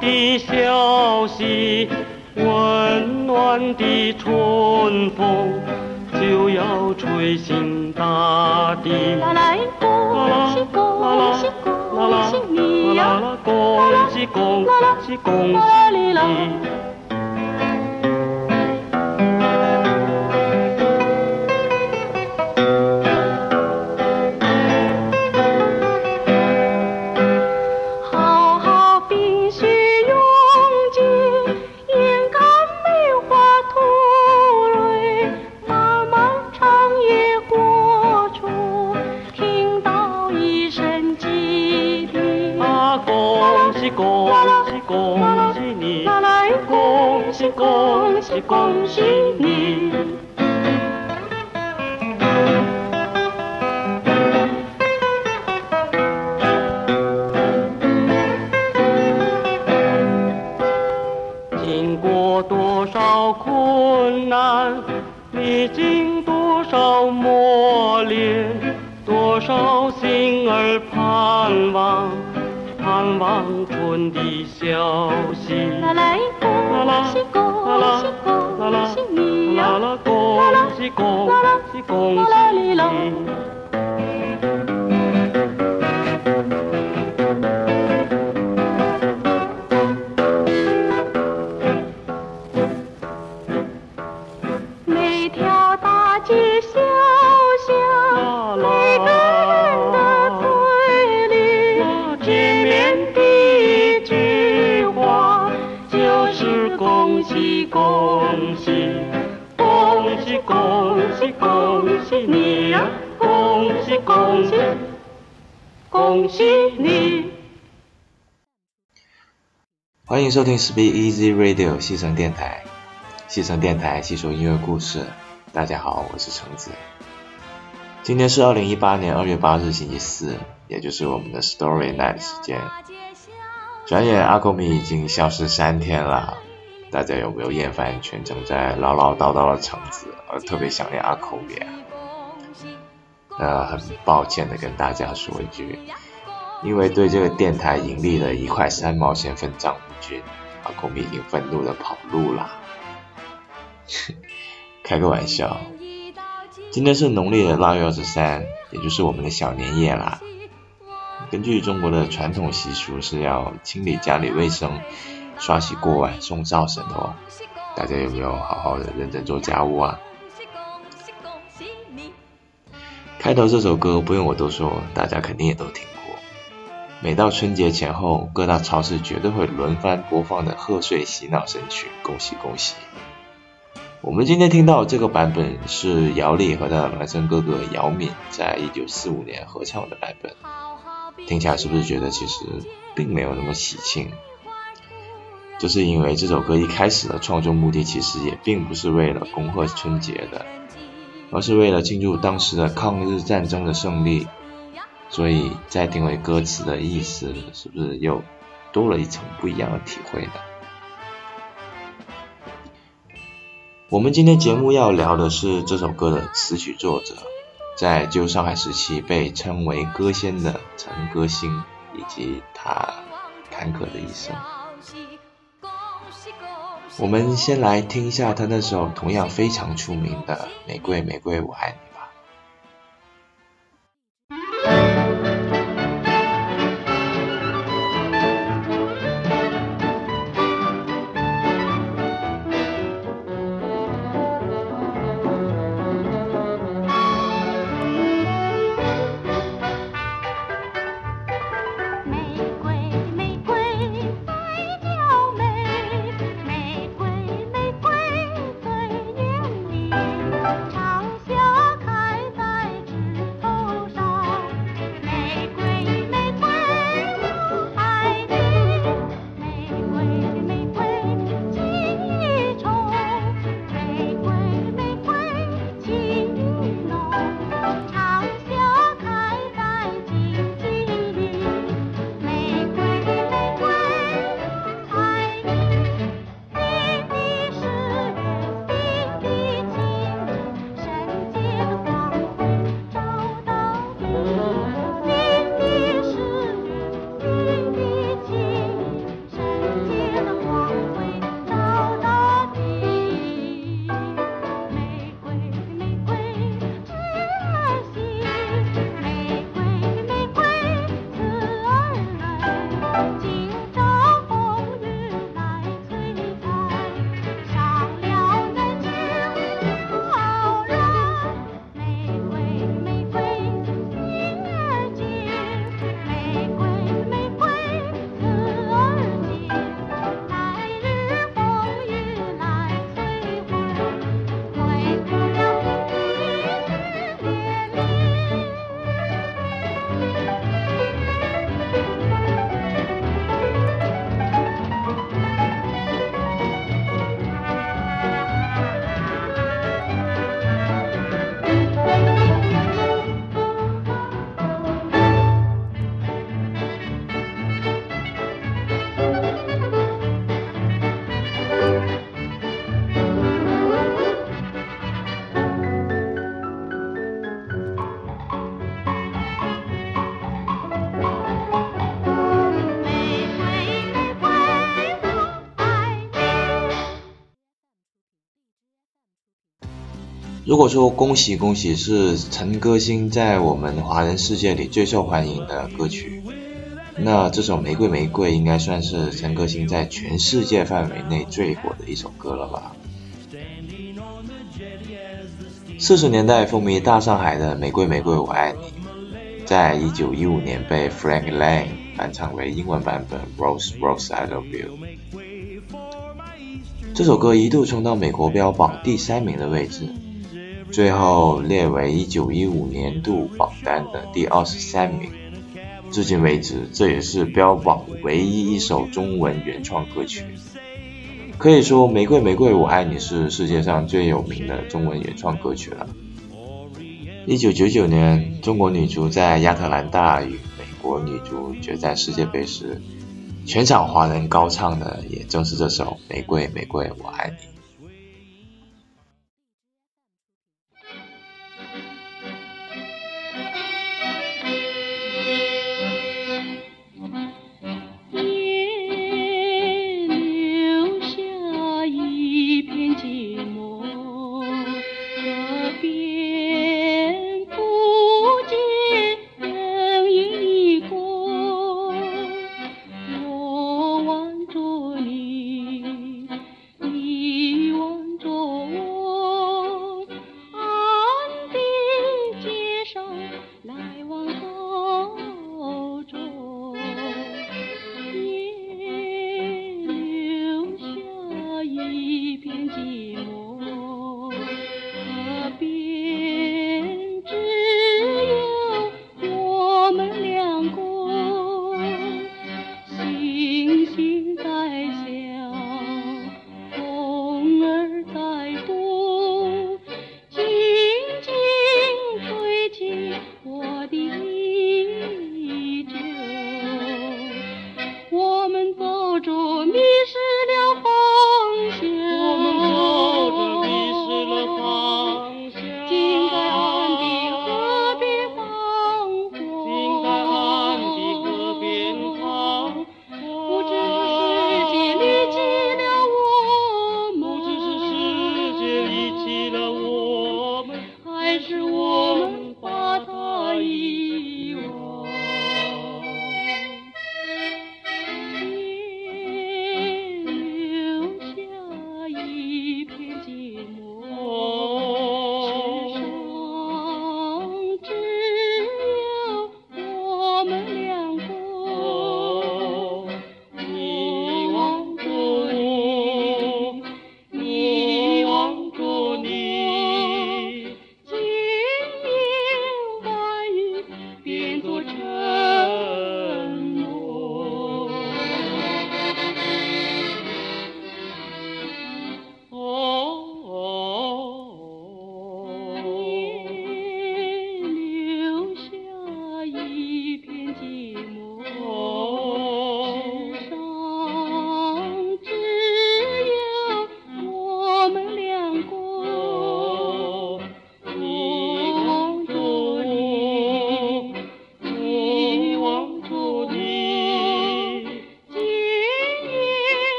的消息，温暖的春风就要吹醒大地。啦啦恭喜恭喜恭喜你呀！恭喜恭喜恭喜你！恭喜。喜恭喜，恭喜恭喜恭喜你呀！恭喜恭喜恭喜你！欢迎收听 Speak Easy Radio 西城电台，西城电台细说音乐故事。大家好，我是橙子。今天是二零一八年二月八日星期四，也就是我们的 Story Night 时间。转眼阿口米已经消失三天了，大家有没有厌烦全程在唠唠叨叨的橙子，而特别想念阿口米啊？那很抱歉的跟大家说一句，因为对这个电台盈利的一块三毛钱分账不均，阿口米已经愤怒的跑路了。开个玩笑，今天是农历的腊月二十三，也就是我们的小年夜啦。根据中国的传统习俗，是要清理家里卫生、刷洗锅碗、送灶神的哦。大家有没有好好的认真做家务啊？开头这首歌不用我多说，大家肯定也都听过。每到春节前后，各大超市绝对会轮番播放的贺岁洗脑神曲《恭喜恭喜》。我们今天听到这个版本是姚丽和她的孪生哥哥姚敏在一九四五年合唱的版本，听起来是不是觉得其实并没有那么喜庆？就是因为这首歌一开始的创作目的其实也并不是为了恭贺春节的，而是为了庆祝当时的抗日战争的胜利，所以再听回歌词的意思，是不是又多了一层不一样的体会呢？我们今天节目要聊的是这首歌的词曲作者，在旧上海时期被称为歌仙的陈歌辛，以及他坎坷的一生。我们先来听一下他那首同样非常出名的《玫瑰玫瑰我爱你》如果说恭喜恭喜是陈歌辛在我们华人世界里最受欢迎的歌曲，那这首玫瑰玫瑰应该算是陈歌辛在全世界范围内最火的一首歌了吧。四十年代风靡大上海的玫瑰玫瑰我爱你，在一九一五年被 Frank Lang 翻唱为英文版本 Rose Rose I Love You。这首歌一度冲到美国标榜第三名的位置。最后列为一九一五年度榜单的第二十三名，至今为止，这也是标榜唯一一首中文原创歌曲。可以说，《玫瑰玫瑰我爱你》是世界上最有名的中文原创歌曲了。一九九九年，中国女足在亚特兰大与美国女足决战世界杯时，全场华人高唱的也正是这首《玫瑰玫瑰我爱你》。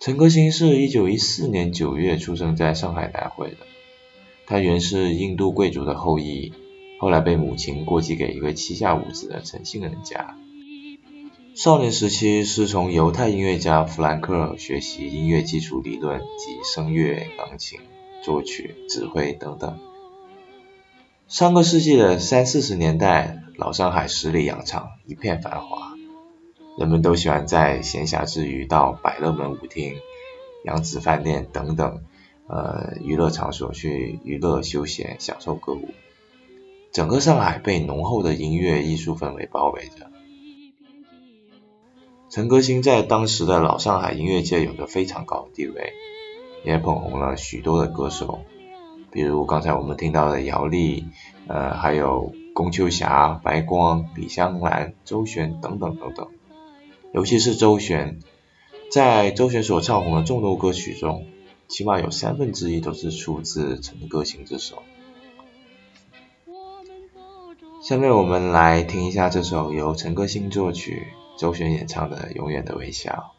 陈歌辛是一九一四年九月出生在上海南汇的，他原是印度贵族的后裔，后来被母亲过继给一个膝下无子的陈姓人家。少年时期是从犹太音乐家弗兰克学习音乐基础理论及声乐、钢琴、作曲、指挥等等。上个世纪的三四十年代，老上海十里洋场一片繁华。人们都喜欢在闲暇之余到百乐门舞厅、扬子饭店等等呃娱乐场所去娱乐休闲、享受歌舞。整个上海被浓厚的音乐艺术氛围包围着。陈歌辛在当时的老上海音乐界有着非常高的地位，也捧红了许多的歌手，比如刚才我们听到的姚丽，呃，还有龚秋霞、白光、李香兰、周璇等等等等。尤其是周璇，在周璇所唱红的众多歌曲中，起码有三分之一都是出自陈歌辛之手。下面我们来听一下这首由陈歌星作曲、周璇演唱的《永远的微笑》。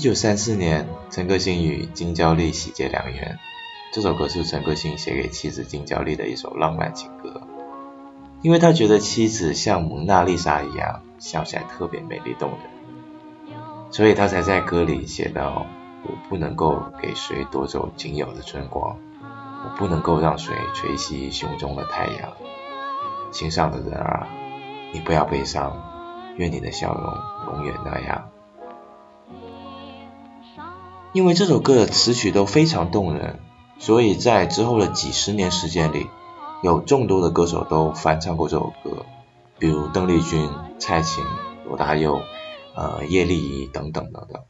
一九三四年，陈歌辛与金娇丽喜结良缘。这首歌是陈歌辛写给妻子金娇丽的一首浪漫情歌，因为他觉得妻子像蒙娜丽莎一样，笑起来特别美丽动人，所以他才在歌里写道：“我不能够给谁夺走仅有的春光，我不能够让谁吹熄胸中的太阳。心上的人啊，你不要悲伤，愿你的笑容永远那样。”因为这首歌的词曲都非常动人，所以在之后的几十年时间里，有众多的歌手都翻唱过这首歌，比如邓丽君、蔡琴、罗大佑、呃叶丽仪等等等等。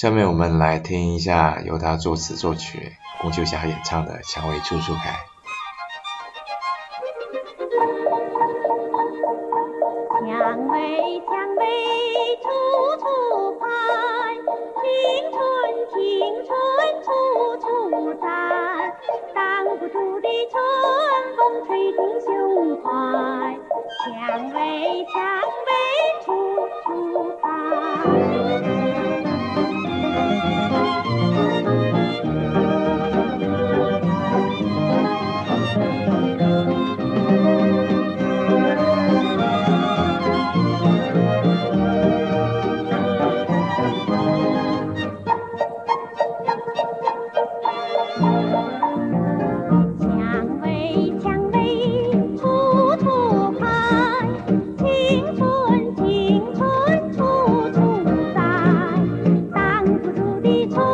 下面我们来听一下由他作词作曲、龚秋霞演唱的《蔷薇处处开》。蔷薇，蔷薇处处开，青春，青春处处在。挡不住的春风吹进胸怀，蔷薇，蔷薇处处开。不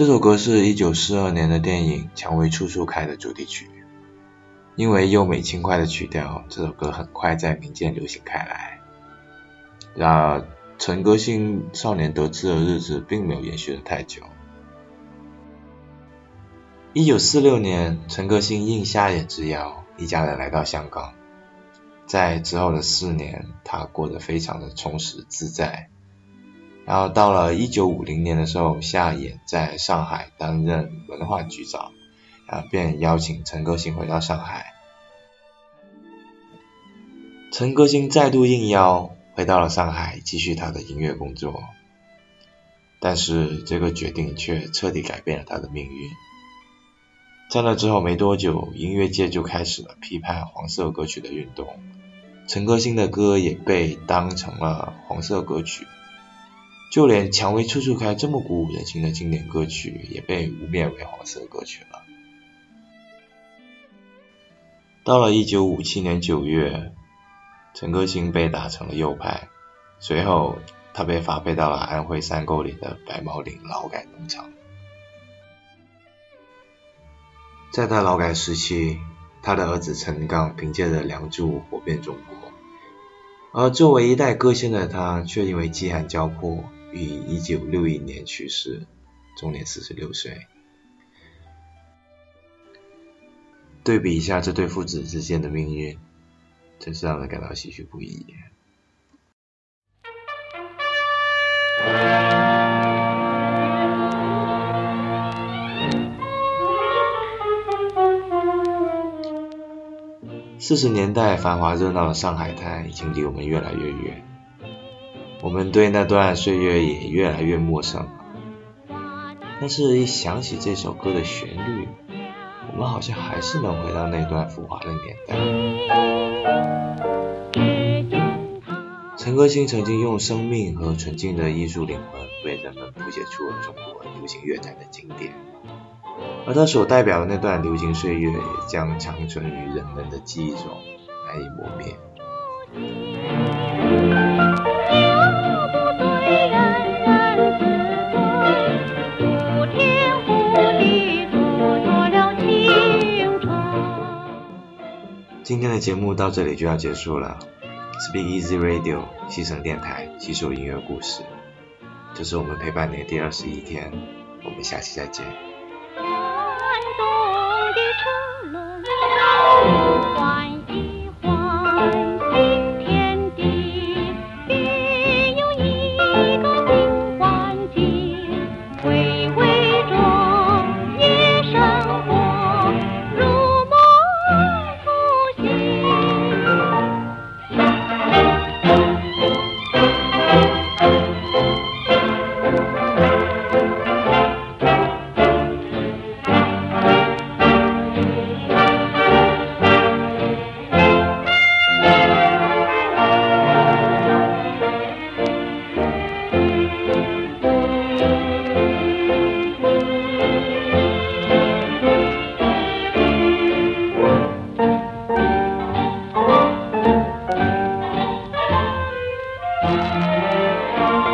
这首歌是一九四二年的电影《蔷薇处处开》的主题曲。因为优美轻快的曲调，这首歌很快在民间流行开来。然而，陈歌辛少年得志的日子并没有延续的太久。一九四六年，陈歌辛应瞎眼之邀，一家人来到香港。在之后的四年，他过得非常的充实自在。然后到了一九五零年的时候，夏衍在上海担任文化局长，啊，便邀请陈歌辛回到上海。陈歌辛再度应邀回到了上海，继续他的音乐工作。但是这个决定却彻底改变了他的命运。在那之后没多久，音乐界就开始了批判黄色歌曲的运动，陈歌辛的歌也被当成了黄色歌曲。就连《蔷薇处处开》这么鼓舞人心的经典歌曲，也被污蔑为黄色歌曲了。到了一九五七年九月，陈歌辛被打成了右派，随后他被发配到了安徽山沟里的白毛岭劳改农场。在他劳改时期，他的儿子陈刚凭借着《梁祝》火遍中国，而作为一代歌星的他，却因为饥寒交迫，于一九六一年去世，终年四十六岁。对比一下这对父子之间的命运，真是让人感到唏嘘不已。四十年代繁华热闹的上海滩已经离我们越来越远，我们对那段岁月也越来越陌生。但是，一想起这首歌的旋律，我们好像还是能回到那段浮华的年代。陈歌辛曾经用生命和纯净的艺术灵魂，为人们谱写出了中国流行乐坛的经典。而他所代表的那段流行岁月，也将长存于人们的记忆中，难以磨灭。今天的节目到这里就要结束了。Speak Easy Radio 西城电台，吸收音乐故事，这是我们陪伴你的第二十一天，我们下期再见。Música